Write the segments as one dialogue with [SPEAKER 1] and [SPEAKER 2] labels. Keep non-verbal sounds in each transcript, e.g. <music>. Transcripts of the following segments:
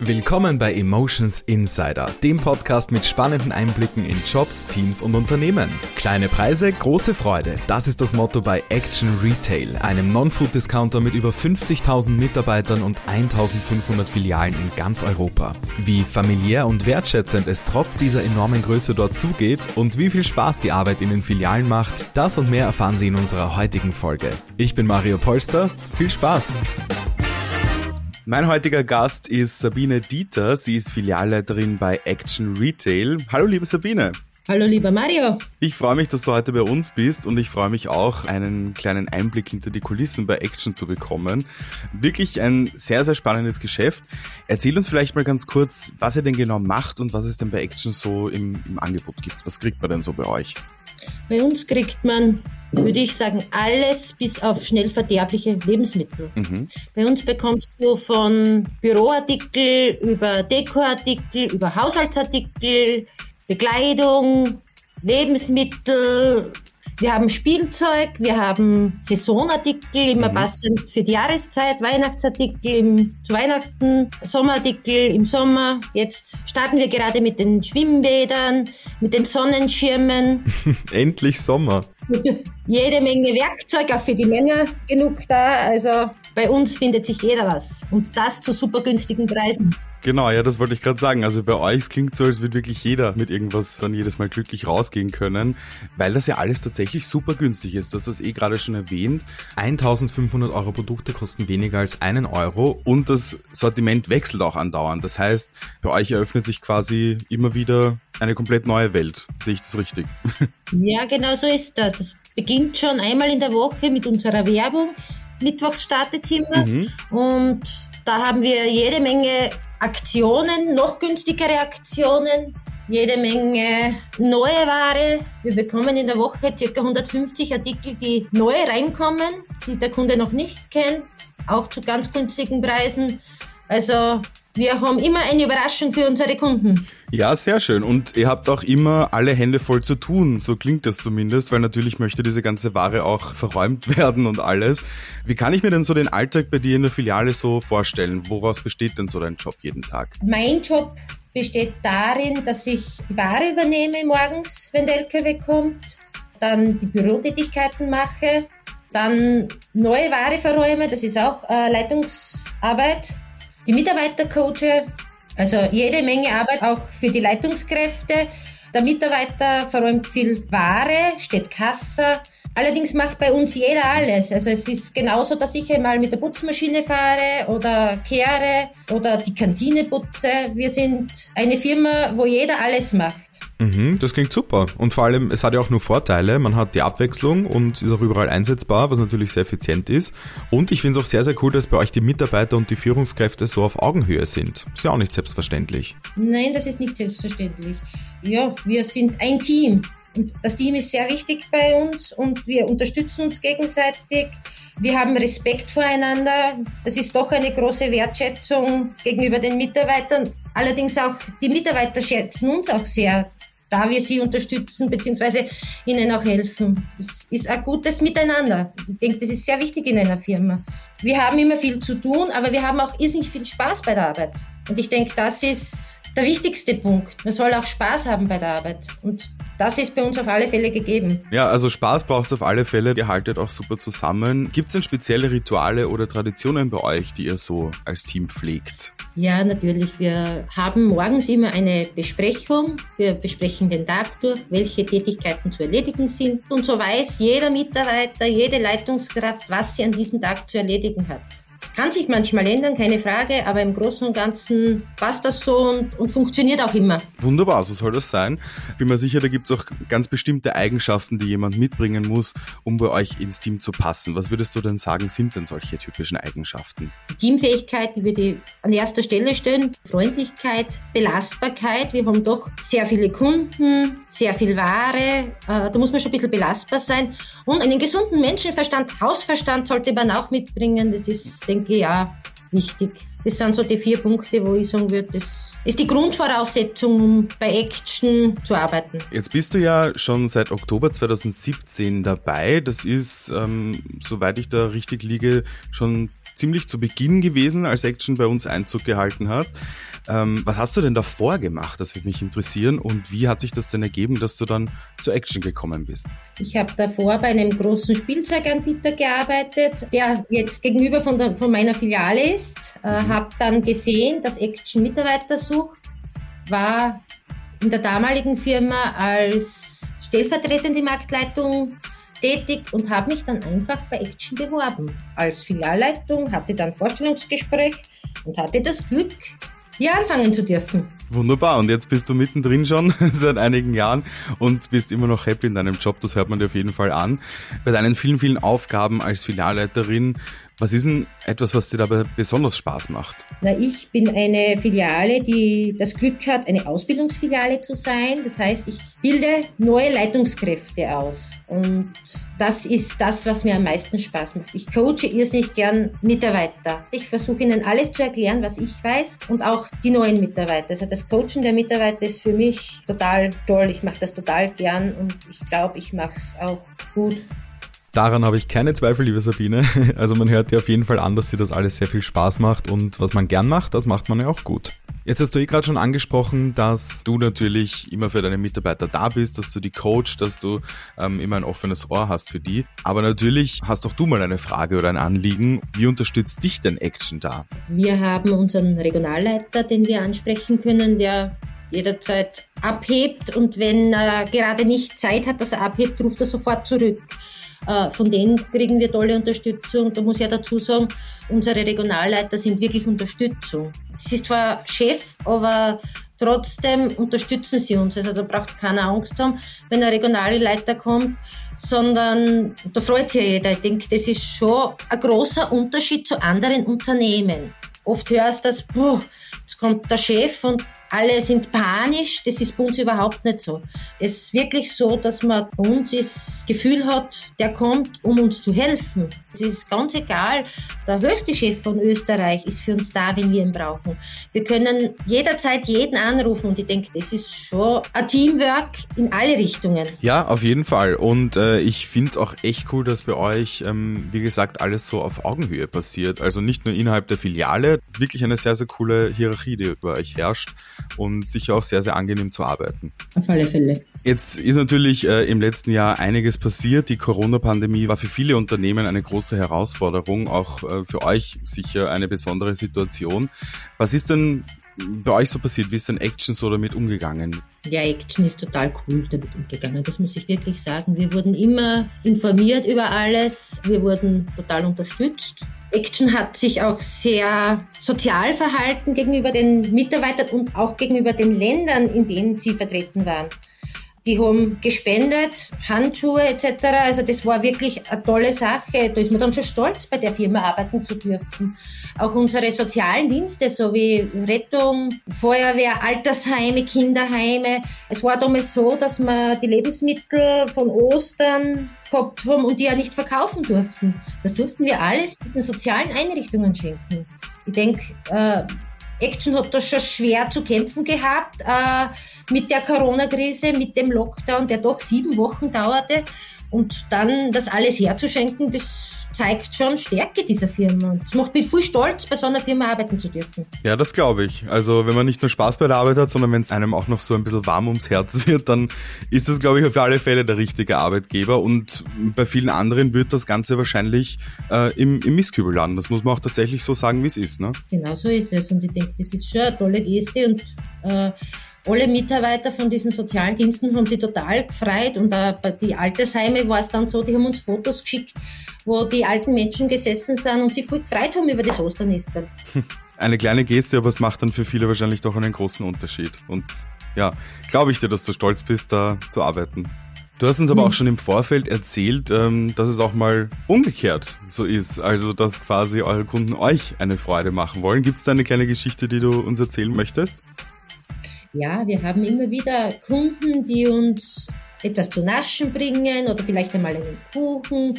[SPEAKER 1] Willkommen bei Emotions Insider, dem Podcast mit spannenden Einblicken in Jobs, Teams und Unternehmen. Kleine Preise, große Freude. Das ist das Motto bei Action Retail, einem Non-Food-Discounter mit über 50.000 Mitarbeitern und 1.500 Filialen in ganz Europa. Wie familiär und wertschätzend es trotz dieser enormen Größe dort zugeht und wie viel Spaß die Arbeit in den Filialen macht, das und mehr erfahren Sie in unserer heutigen Folge. Ich bin Mario Polster. Viel Spaß! Mein heutiger Gast ist Sabine Dieter. Sie ist Filialleiterin bei Action Retail. Hallo, liebe Sabine.
[SPEAKER 2] Hallo lieber Mario.
[SPEAKER 1] Ich freue mich, dass du heute bei uns bist und ich freue mich auch, einen kleinen Einblick hinter die Kulissen bei Action zu bekommen. Wirklich ein sehr, sehr spannendes Geschäft. Erzähl uns vielleicht mal ganz kurz, was ihr denn genau macht und was es denn bei Action so im, im Angebot gibt. Was kriegt man denn so bei euch?
[SPEAKER 2] Bei uns kriegt man würde ich sagen, alles bis auf schnell verderbliche Lebensmittel. Mhm. Bei uns bekommst du von Büroartikel über Dekoartikel, über Haushaltsartikel, Bekleidung, Lebensmittel, wir haben Spielzeug, wir haben Saisonartikel, immer mhm. passend für die Jahreszeit, Weihnachtsartikel im, zu Weihnachten, Sommerartikel im Sommer. Jetzt starten wir gerade mit den Schwimmbädern, mit den Sonnenschirmen. <laughs>
[SPEAKER 1] Endlich Sommer. <laughs>
[SPEAKER 2] Jede Menge Werkzeug, auch für die Männer genug da. Also bei uns findet sich jeder was. Und das zu super günstigen Preisen.
[SPEAKER 1] Genau, ja, das wollte ich gerade sagen. Also bei euch klingt so, als würde wirklich jeder mit irgendwas dann jedes Mal glücklich rausgehen können, weil das ja alles tatsächlich super günstig ist. Du hast das eh gerade schon erwähnt. 1500 Euro Produkte kosten weniger als einen Euro und das Sortiment wechselt auch andauernd. Das heißt, bei euch eröffnet sich quasi immer wieder eine komplett neue Welt. Sehe ich das richtig? <laughs>
[SPEAKER 2] Ja, genau so ist das. Das beginnt schon einmal in der Woche mit unserer Werbung. Mittwochs startet immer mhm. und da haben wir jede Menge Aktionen, noch günstigere Aktionen, jede Menge neue Ware. Wir bekommen in der Woche ca. 150 Artikel, die neu reinkommen, die der Kunde noch nicht kennt, auch zu ganz günstigen Preisen. Also wir haben immer eine Überraschung für unsere Kunden.
[SPEAKER 1] Ja, sehr schön. Und ihr habt auch immer alle Hände voll zu tun. So klingt das zumindest, weil natürlich möchte diese ganze Ware auch verräumt <laughs> werden und alles. Wie kann ich mir denn so den Alltag bei dir in der Filiale so vorstellen? Woraus besteht denn so dein Job jeden Tag?
[SPEAKER 2] Mein Job besteht darin, dass ich die Ware übernehme morgens, wenn der LKW kommt, dann die Bürotätigkeiten mache, dann neue Ware verräume, das ist auch äh, Leitungsarbeit die Mitarbeiter coache, also jede Menge Arbeit auch für die Leitungskräfte. Der Mitarbeiter verräumt viel Ware, steht Kasse. Allerdings macht bei uns jeder alles. Also es ist genauso, dass ich einmal mit der Putzmaschine fahre oder kehre oder die Kantine putze. Wir sind eine Firma, wo jeder alles macht.
[SPEAKER 1] Mhm, das klingt super. Und vor allem, es hat ja auch nur Vorteile. Man hat die Abwechslung und ist auch überall einsetzbar, was natürlich sehr effizient ist. Und ich finde es auch sehr, sehr cool, dass bei euch die Mitarbeiter und die Führungskräfte so auf Augenhöhe sind. Ist ja auch nicht selbstverständlich.
[SPEAKER 2] Nein, das ist nicht selbstverständlich. Ja, wir sind ein Team. Und das Team ist sehr wichtig bei uns und wir unterstützen uns gegenseitig. Wir haben Respekt voreinander. Das ist doch eine große Wertschätzung gegenüber den Mitarbeitern. Allerdings auch die Mitarbeiter schätzen uns auch sehr da wir sie unterstützen bzw. ihnen auch helfen. Das ist ein gutes Miteinander. Ich denke, das ist sehr wichtig in einer Firma. Wir haben immer viel zu tun, aber wir haben auch irrsinnig viel Spaß bei der Arbeit. Und ich denke, das ist der wichtigste Punkt. Man soll auch Spaß haben bei der Arbeit. Und das ist bei uns auf alle Fälle gegeben.
[SPEAKER 1] Ja, also Spaß braucht es auf alle Fälle. Ihr haltet auch super zusammen. Gibt es denn spezielle Rituale oder Traditionen bei euch, die ihr so als Team pflegt?
[SPEAKER 2] Ja, natürlich. Wir haben morgens immer eine Besprechung. Wir besprechen den Tag durch, welche Tätigkeiten zu erledigen sind. Und so weiß jeder Mitarbeiter, jede Leitungskraft, was sie an diesem Tag zu erledigen hat. Kann sich manchmal ändern, keine Frage, aber im Großen und Ganzen passt das so und, und funktioniert auch immer.
[SPEAKER 1] Wunderbar, so soll das sein. Bin mir sicher, da gibt es auch ganz bestimmte Eigenschaften, die jemand mitbringen muss, um bei euch ins Team zu passen. Was würdest du denn sagen, sind denn solche typischen Eigenschaften?
[SPEAKER 2] Die Teamfähigkeit, die würde an erster Stelle stellen. Freundlichkeit, Belastbarkeit. Wir haben doch sehr viele Kunden, sehr viel Ware. Äh, da muss man schon ein bisschen belastbar sein. Und einen gesunden Menschenverstand, Hausverstand sollte man auch mitbringen. Das ist, denke denke ja, wichtig. Das sind so die vier Punkte, wo ich sagen würde, das ist die Grundvoraussetzung, um bei Action zu arbeiten.
[SPEAKER 1] Jetzt bist du ja schon seit Oktober 2017 dabei. Das ist, ähm, soweit ich da richtig liege, schon ziemlich zu Beginn gewesen, als Action bei uns Einzug gehalten hat. Ähm, was hast du denn davor gemacht? Das würde mich interessieren. Und wie hat sich das denn ergeben, dass du dann zu Action gekommen bist?
[SPEAKER 2] Ich habe davor bei einem großen Spielzeuganbieter gearbeitet, der jetzt gegenüber von, der, von meiner Filiale ist. Äh, mhm. Habe dann gesehen, dass Action Mitarbeiter sucht, war in der damaligen Firma als stellvertretende Marktleitung tätig und habe mich dann einfach bei Action beworben. Als Filialleitung hatte dann Vorstellungsgespräch und hatte das Glück, hier anfangen zu dürfen.
[SPEAKER 1] Wunderbar. Und jetzt bist du mittendrin schon <laughs> seit einigen Jahren und bist immer noch happy in deinem Job. Das hört man dir auf jeden Fall an. Bei deinen vielen, vielen Aufgaben als Filialleiterin was ist denn etwas, was dir dabei besonders Spaß macht?
[SPEAKER 2] Na, ich bin eine Filiale, die das Glück hat, eine Ausbildungsfiliale zu sein. Das heißt, ich bilde neue Leitungskräfte aus. Und das ist das, was mir am meisten Spaß macht. Ich coache irrsinnig gern Mitarbeiter. Ich versuche ihnen alles zu erklären, was ich weiß und auch die neuen Mitarbeiter. Also das Coachen der Mitarbeiter ist für mich total toll. Ich mache das total gern und ich glaube, ich mache es auch gut.
[SPEAKER 1] Daran habe ich keine Zweifel, liebe Sabine. <laughs> Also man hört dir auf jeden Fall an, dass dir das alles sehr viel Spaß macht und was man gern macht, das macht man ja auch gut. Jetzt hast du eh gerade schon angesprochen, dass du natürlich immer für deine Mitarbeiter da bist, dass du die coach, dass du ähm, immer ein offenes Ohr hast für die. Aber natürlich hast auch du mal eine Frage oder ein Anliegen. Wie unterstützt dich denn Action da?
[SPEAKER 2] Wir haben unseren Regionalleiter, den wir ansprechen können, der jederzeit abhebt und wenn er gerade nicht Zeit hat, dass er abhebt, ruft er sofort zurück. Äh, von denen kriegen wir tolle Unterstützung. Da muss ich ja dazu sagen, unsere Regionalleiter sind wirklich Unterstützung. Es ist zwar Chef, aber trotzdem unterstützen sie uns. Also da braucht keiner Angst haben, wenn ein Regionalleiter kommt, sondern da freut sich jeder. Ich denke, das ist schon ein großer Unterschied zu anderen Unternehmen. Oft hörst du das, boah, jetzt kommt der Chef und alle sind panisch. Das ist bei uns überhaupt nicht so. Es ist wirklich so, dass man bei uns das Gefühl hat, der kommt, um uns zu helfen. Es ist ganz egal. Der höchste Chef von Österreich ist für uns da, wenn wir ihn brauchen. Wir können jederzeit jeden anrufen und ich denke, das ist schon ein Teamwork in alle Richtungen.
[SPEAKER 1] Ja, auf jeden Fall. Und äh, ich finde es auch echt cool, dass bei euch, ähm, wie gesagt, alles so auf Augenhöhe passiert. Also nicht nur innerhalb der Filiale, wirklich eine sehr, sehr coole Hierarchie, die bei euch herrscht und sicher auch sehr, sehr angenehm zu arbeiten.
[SPEAKER 2] Auf alle Fälle.
[SPEAKER 1] Jetzt ist natürlich äh, im letzten Jahr einiges passiert. Die Corona-Pandemie war für viele Unternehmen eine große Herausforderung, auch äh, für euch sicher eine besondere Situation. Was ist denn bei euch so passiert? Wie ist denn Action so damit umgegangen?
[SPEAKER 2] Ja, Action ist total cool damit umgegangen. Das muss ich wirklich sagen. Wir wurden immer informiert über alles. Wir wurden total unterstützt. Action hat sich auch sehr sozial verhalten gegenüber den Mitarbeitern und auch gegenüber den Ländern, in denen sie vertreten waren. Die haben gespendet, Handschuhe etc. Also das war wirklich eine tolle Sache. Da ist man dann schon stolz, bei der Firma arbeiten zu dürfen. Auch unsere sozialen Dienste, so wie Rettung, Feuerwehr, Altersheime, Kinderheime. Es war damals so, dass wir die Lebensmittel von Ostern gehabt haben und die ja nicht verkaufen durften. Das durften wir alles diesen sozialen Einrichtungen schenken. Ich denke, äh, Action hat da schon schwer zu kämpfen gehabt äh, mit der Corona-Krise, mit dem Lockdown, der doch sieben Wochen dauerte. Und dann das alles herzuschenken, das zeigt schon Stärke dieser Firma. Und es macht mich viel stolz, bei so einer Firma arbeiten zu dürfen.
[SPEAKER 1] Ja, das glaube ich. Also wenn man nicht nur Spaß bei der Arbeit hat, sondern wenn es einem auch noch so ein bisschen warm ums Herz <laughs> wird, dann ist das, glaube ich, auf alle Fälle der richtige Arbeitgeber. Und bei vielen anderen wird das Ganze wahrscheinlich äh, im, im Mistkübel landen. Das muss man auch tatsächlich so sagen, wie es ist. Ne?
[SPEAKER 2] Genau so ist es. Und ich denke, das ist schon eine tolle Geste und äh, alle Mitarbeiter von diesen sozialen Diensten haben sich total gefreut und bei die Altersheime war es dann so, die haben uns Fotos geschickt, wo die alten Menschen gesessen sind und sich voll gefreut haben über das Osternistel. <laughs>
[SPEAKER 1] Eine kleine Geste, aber es macht dann für viele wahrscheinlich doch einen großen Unterschied. Und ja, glaube ich dir, dass du stolz bist, da zu arbeiten. Du hast uns aber auch mhm. schon im Vorfeld erzählt, ähm, dass es auch mal umgekehrt so ist. Also, dass quasi eure Kunden euch eine Freude machen wollen. Gibt es da eine kleine Geschichte, die du uns erzählen möchtest?
[SPEAKER 2] Ja, wir haben immer wieder Kunden, die uns etwas zu naschen bringen oder vielleicht einmal einen Kuchen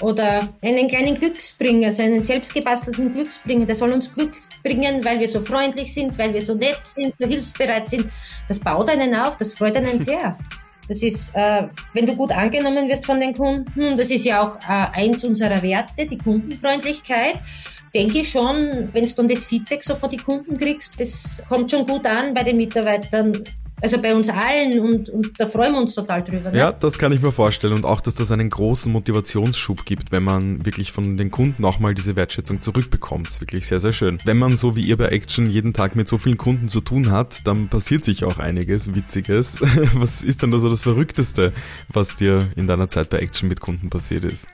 [SPEAKER 2] oder einen kleinen Glücksbringer, also einen selbstgebastelten Glücksbringer. Der soll uns Glück bringen, weil wir so freundlich sind, weil wir so nett sind, so hilfsbereit sind. Das baut einen auf, das freut einen sehr. <laughs> Das ist, äh, wenn du gut angenommen wirst von den Kunden, das ist ja auch äh, eins unserer Werte, die Kundenfreundlichkeit. Denke ich schon, wenn du dann das Feedback so von den Kunden kriegst, das kommt schon gut an bei den Mitarbeitern. Also bei uns allen und, und da freuen wir uns total drüber.
[SPEAKER 3] Ne? Ja, das kann ich mir vorstellen und auch, dass das einen großen Motivationsschub gibt, wenn man wirklich von den Kunden auch mal diese Wertschätzung zurückbekommt. ist wirklich sehr, sehr schön. Wenn man so wie ihr bei Action jeden Tag mit so vielen Kunden zu tun hat, dann passiert sich auch einiges Witziges. <laughs> Was ist denn da so das Verrückteste, was dir in deiner Zeit bei Action mit Kunden passiert ist?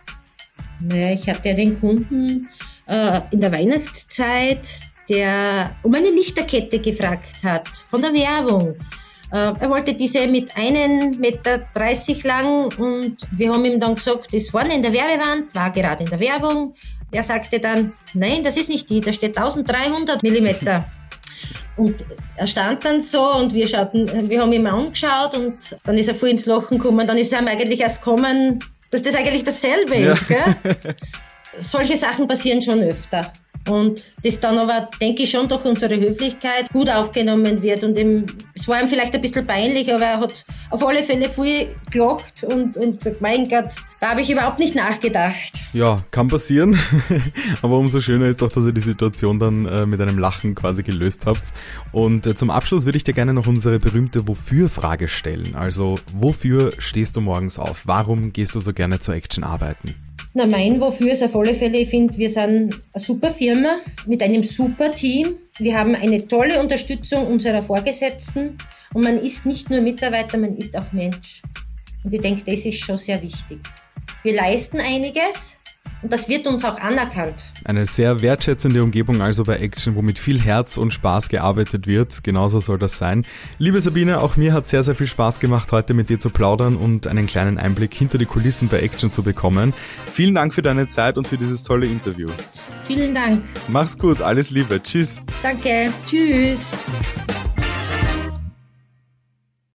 [SPEAKER 2] Naja, ich hatte ja den Kunden äh, in der Weihnachtszeit, der um eine Lichterkette gefragt hat von der Werbung. Äh, er wollte diese mit 1,30 Meter lang und wir haben ihm dann gesagt, das vorne in der Werbewand, war gerade in der Werbung. Er sagte dann, nein, das ist nicht die, da steht 1300 Millimeter. <laughs> Und er stand dann so und wir schauten, wir haben ihn angeschaut und dann ist er voll ins Lachen gekommen. Dann ist er eigentlich erst gekommen, dass das eigentlich dasselbe ist. Ja. Gell? <laughs> Solche Sachen passieren schon öfter. Und das dann aber, denke ich, schon durch unsere Höflichkeit gut aufgenommen wird. Und ihm, es war ihm vielleicht ein bisschen peinlich, aber er hat auf alle Fälle viel gelacht und, und gesagt, mein Gott, da habe ich überhaupt nicht nachgedacht.
[SPEAKER 3] Ja, kann passieren. <laughs> aber umso schöner ist doch, dass ihr die Situation dann äh, mit einem Lachen quasi gelöst habt. Und äh, zum Abschluss würde ich dir gerne noch unsere berühmte Wofür-Frage stellen. Also, wofür stehst du morgens auf? Warum gehst du so gerne zur Action arbeiten?
[SPEAKER 2] Na, mein Wofür ist auf alle Fälle, ich finde, wir sind eine super Firma mit einem super Team. Wir haben eine tolle Unterstützung unserer Vorgesetzten und man ist nicht nur Mitarbeiter, man ist auch Mensch. Und ich denke, das ist schon sehr wichtig. Wir leisten einiges, und das wird uns auch anerkannt.
[SPEAKER 3] Eine sehr wertschätzende Umgebung also bei Action, wo mit viel Herz und Spaß gearbeitet wird. Genauso soll das sein. Liebe Sabine, auch mir hat sehr, sehr viel Spaß gemacht, heute mit dir zu plaudern und einen kleinen Einblick hinter die Kulissen bei Action zu bekommen. Vielen Dank für deine Zeit und für dieses tolle Interview.
[SPEAKER 2] Vielen Dank.
[SPEAKER 3] Mach's gut, alles Liebe. Tschüss.
[SPEAKER 2] Danke. Tschüss.